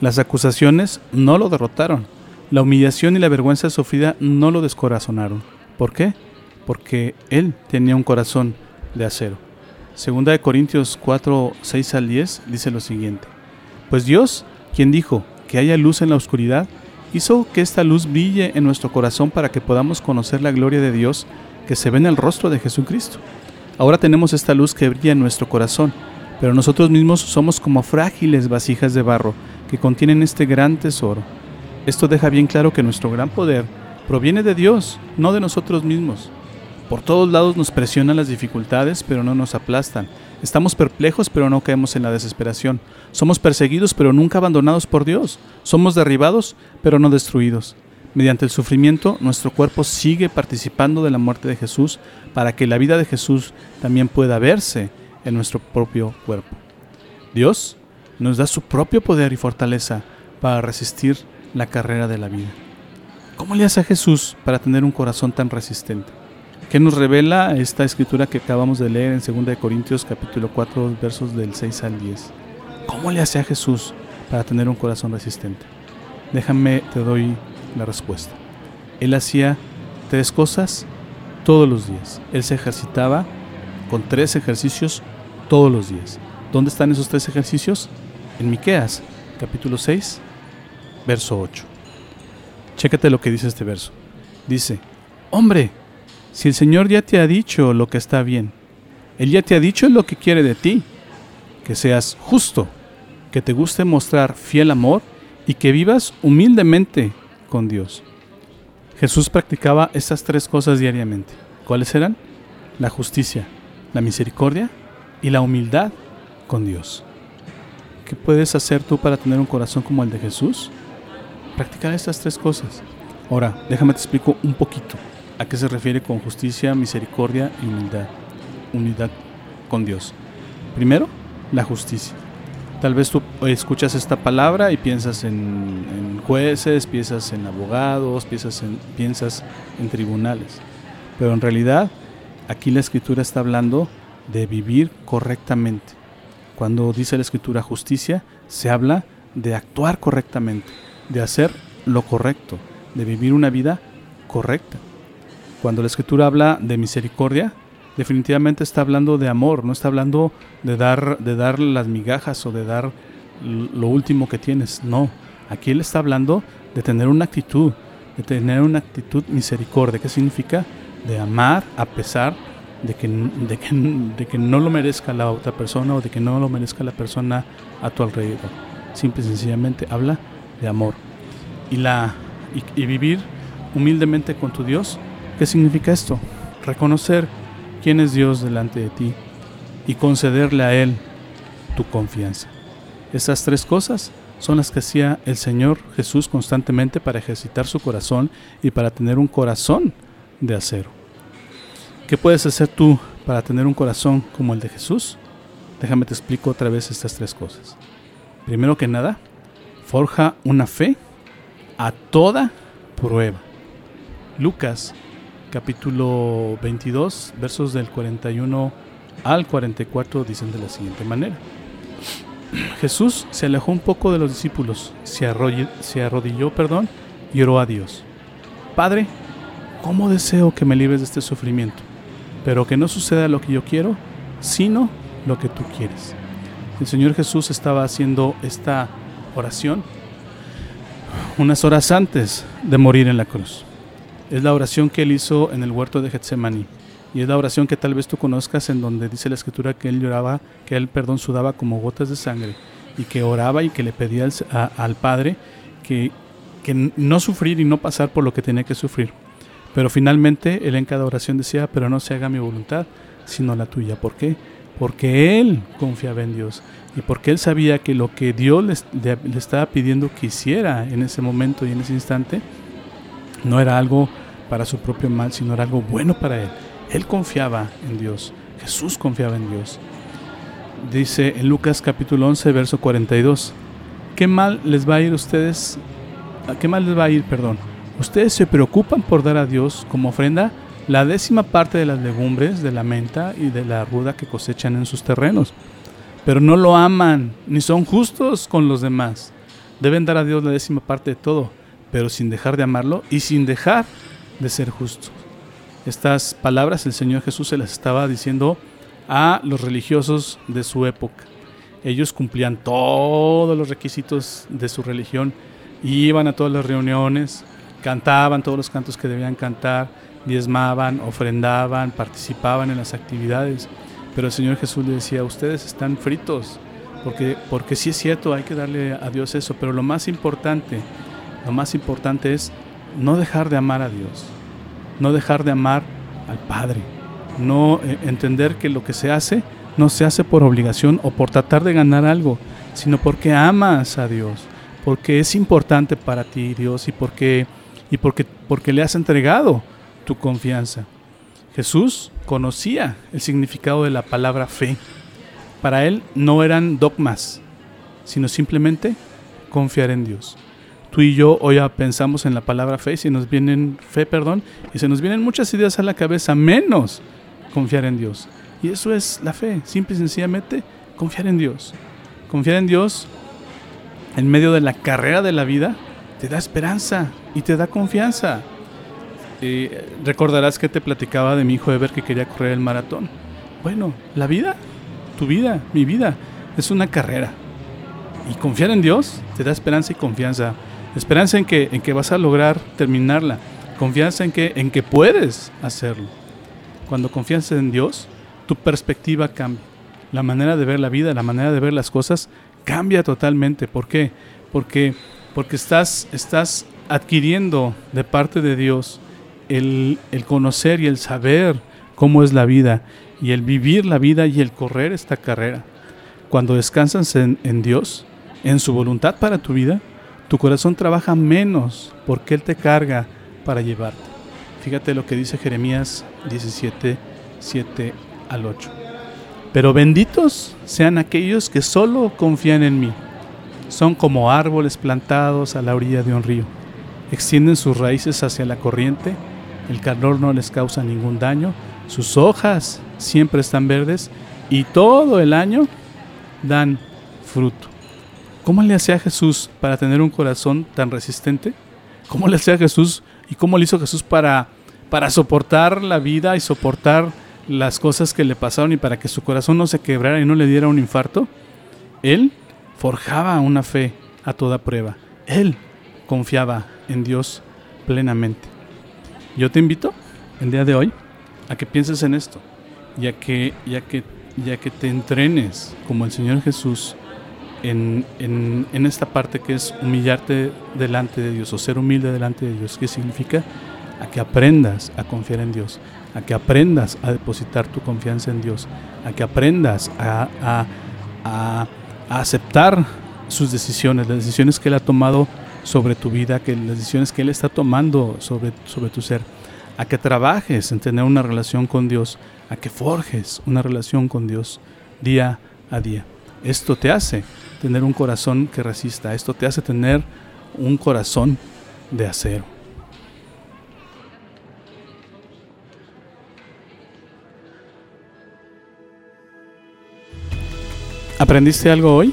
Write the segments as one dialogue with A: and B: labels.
A: Las acusaciones no lo derrotaron. La humillación y la vergüenza sufrida no lo descorazonaron. ¿Por qué? Porque Él tenía un corazón de acero. Segunda de Corintios 4, 6 al 10 dice lo siguiente. Pues Dios, quien dijo que haya luz en la oscuridad, hizo que esta luz brille en nuestro corazón para que podamos conocer la gloria de Dios que se ve en el rostro de Jesucristo. Ahora tenemos esta luz que brilla en nuestro corazón pero nosotros mismos somos como frágiles vasijas de barro que contienen este gran tesoro. Esto deja bien claro que nuestro gran poder proviene de Dios, no de nosotros mismos. Por todos lados nos presionan las dificultades, pero no nos aplastan. Estamos perplejos, pero no caemos en la desesperación. Somos perseguidos, pero nunca abandonados por Dios. Somos derribados, pero no destruidos. Mediante el sufrimiento, nuestro cuerpo sigue participando de la muerte de Jesús para que la vida de Jesús también pueda verse en nuestro propio cuerpo. Dios nos da su propio poder y fortaleza para resistir la carrera de la vida. ¿Cómo le hace a Jesús para tener un corazón tan resistente? ¿Qué nos revela esta escritura que acabamos de leer en 2 Corintios capítulo 4 versos del 6 al 10? ¿Cómo le hace a Jesús para tener un corazón resistente? Déjame, te doy la respuesta. Él hacía tres cosas todos los días. Él se ejercitaba con tres ejercicios todos los días. ¿Dónde están esos tres ejercicios? En Miqueas, capítulo 6, verso 8. Chécate lo que dice este verso. Dice, hombre, si el Señor ya te ha dicho lo que está bien, Él ya te ha dicho lo que quiere de ti, que seas justo, que te guste mostrar fiel amor y que vivas humildemente con Dios. Jesús practicaba estas tres cosas diariamente. ¿Cuáles eran? La justicia, la misericordia y la humildad con Dios. ¿Qué puedes hacer tú para tener un corazón como el de Jesús? Practicar estas tres cosas. Ahora, déjame te explico un poquito a qué se refiere con justicia, misericordia y humildad. Unidad con Dios. Primero, la justicia. Tal vez tú escuchas esta palabra y piensas en, jueces, piensas en abogados, piensas en, piensas en tribunales. Pero en realidad, aquí la escritura está hablando de vivir correctamente. Cuando dice la escritura justicia, se habla de actuar correctamente, de hacer lo correcto, de vivir una vida correcta. Cuando la escritura habla de misericordia, definitivamente está hablando de amor, no está hablando de dar, de dar las migajas o de dar lo último que tienes. No, aquí él está hablando de tener una actitud, de tener una actitud misericordia. ¿Qué significa? De amar a pesar de que, de que, de que no lo merezca la otra persona o de que no lo merezca la persona a tu alrededor. Simple y sencillamente habla de amor. Y, la, y, vivir humildemente con tu Dios, ¿qué significa esto? Reconocer quién es Dios delante de ti y concederle a Él tu confianza. Esas tres cosas son las que hacía el Señor Jesús constantemente para ejercitar su corazón y para tener un corazón de acero. ¿Qué puedes hacer tú para tener un corazón como el de Jesús? Déjame te explico otra vez estas tres cosas. Primero que nada, forja una fe a toda prueba. Lucas capítulo 22, versos del 41 al 44 dicen de la siguiente manera. Jesús se alejó un poco de los discípulos, se arrodilló, perdón, y oró a Dios. Padre, ¿cómo deseo que me libres de este sufrimiento? Pero que no suceda lo que yo quiero, sino lo que tú quieres. El Señor Jesús estaba haciendo esta oración unas horas antes de morir en la cruz. Es la oración que él hizo en el huerto de Getsemaní. Y es la oración que tal vez tú conozcas en donde dice la escritura que él lloraba, que él, perdón, sudaba como gotas de sangre y que oraba y que le pedía al, Padre que, que no sufrir y no pasar por lo que tenía que sufrir. Pero finalmente él en cada oración decía, pero no se haga mi voluntad, sino la tuya. ¿Por qué? porque él confiaba en Dios y porque él sabía que lo que Dios le, estaba pidiendo que hiciera en ese momento y en ese instante no era algo para su propio mal, sino era algo bueno para él. Él confiaba en Dios, Jesús confiaba en Dios. Dice en Lucas capítulo 11, verso 42, ¿qué mal les va a ir a ustedes? ¿Qué mal les va a ir, perdón? Ustedes se preocupan por dar a Dios como ofrenda la décima parte de las legumbres, de la menta y de la ruda que cosechan en sus terrenos. Pero no lo aman, ni son justos con los demás. Deben dar a Dios la décima parte de todo, pero sin dejar de amarlo y sin dejar de ser justos. Estas palabras el Señor Jesús se las estaba diciendo a los religiosos de su época. Ellos cumplían todos los requisitos de su religión, iban a todas las reuniones, cantaban todos los cantos que debían cantar, diezmaban, ofrendaban, participaban en las actividades. Pero el Señor Jesús le decía, ustedes están fritos, porque, porque sí es cierto, hay que darle a Dios eso, pero lo más importante, lo más importante es no dejar de amar a Dios, no dejar de amar al Padre, no eh, entender que lo que se hace no se hace por obligación o por tratar de ganar algo, sino porque amas a Dios, porque es importante para ti Dios y porque, y porque, porque le has entregado tu confianza. Jesús conocía el significado de la palabra fe. Para él no eran dogmas, sino simplemente confiar en Dios. Tú y yo hoy pensamos en la palabra fe, si nos vienen fe, perdón, y se nos vienen muchas ideas a la cabeza, menos confiar en Dios. Y eso es la fe, simple y sencillamente confiar en Dios. Confiar en Dios en medio de la carrera de la vida te da esperanza y te da confianza recordarás que te platicaba de mi hijo Ever que quería correr el maratón. Bueno, la vida, tu vida, mi vida, es una carrera. Y confiar en Dios te da esperanza y confianza. Esperanza en que, en que vas a lograr terminarla. Confianza en que, en que puedes hacerlo. Cuando confías en Dios, tu perspectiva cambia. La manera de ver la vida, la manera de ver las cosas cambia totalmente. ¿Por qué? Porque, porque estás, estás adquiriendo de parte de Dios el, conocer y el saber cómo es la vida y el vivir la vida y el correr esta carrera. Cuando descansas en, en, Dios, en su voluntad para tu vida, tu corazón trabaja menos porque Él te carga para llevarte. Fíjate lo que dice Jeremías 17, 7 al 8. Pero benditos sean aquellos que solo confían en mí. Son como árboles plantados a la orilla de un río. Extienden sus raíces hacia la corriente el calor no les causa ningún daño, sus hojas siempre están verdes y todo el año dan fruto. ¿Cómo le hacía Jesús para tener un corazón tan resistente? ¿Cómo le hacía Jesús y cómo le hizo Jesús para, para soportar la vida y soportar las cosas que le pasaron y para que su corazón no se quebrara y no le diera un infarto? Él forjaba una fe a toda prueba. Él confiaba en Dios plenamente. Yo te invito el día de hoy a que pienses en esto, ya que, ya que, ya que te entrenes como el Señor Jesús en, en, esta parte que es humillarte delante de Dios o ser humilde delante de Dios. ¿Qué significa? A que aprendas a confiar en Dios, a que aprendas a depositar tu confianza en Dios, a que aprendas a, a, a, a aceptar sus decisiones, las decisiones que Él ha tomado sobre tu vida, que las decisiones que Él está tomando sobre, sobre tu ser, a que trabajes en tener una relación con Dios, a que forjes una relación con Dios día a día. Esto te hace tener un corazón que resista, esto te hace tener un corazón de acero. ¿Aprendiste algo hoy?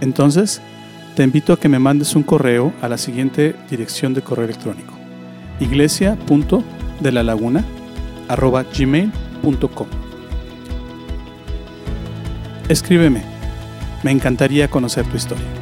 A: Entonces, te invito a que me mandes un correo a la siguiente dirección de correo electrónico: iglesia.delalaguna.gmail.com Escríbeme, me encantaría conocer tu historia.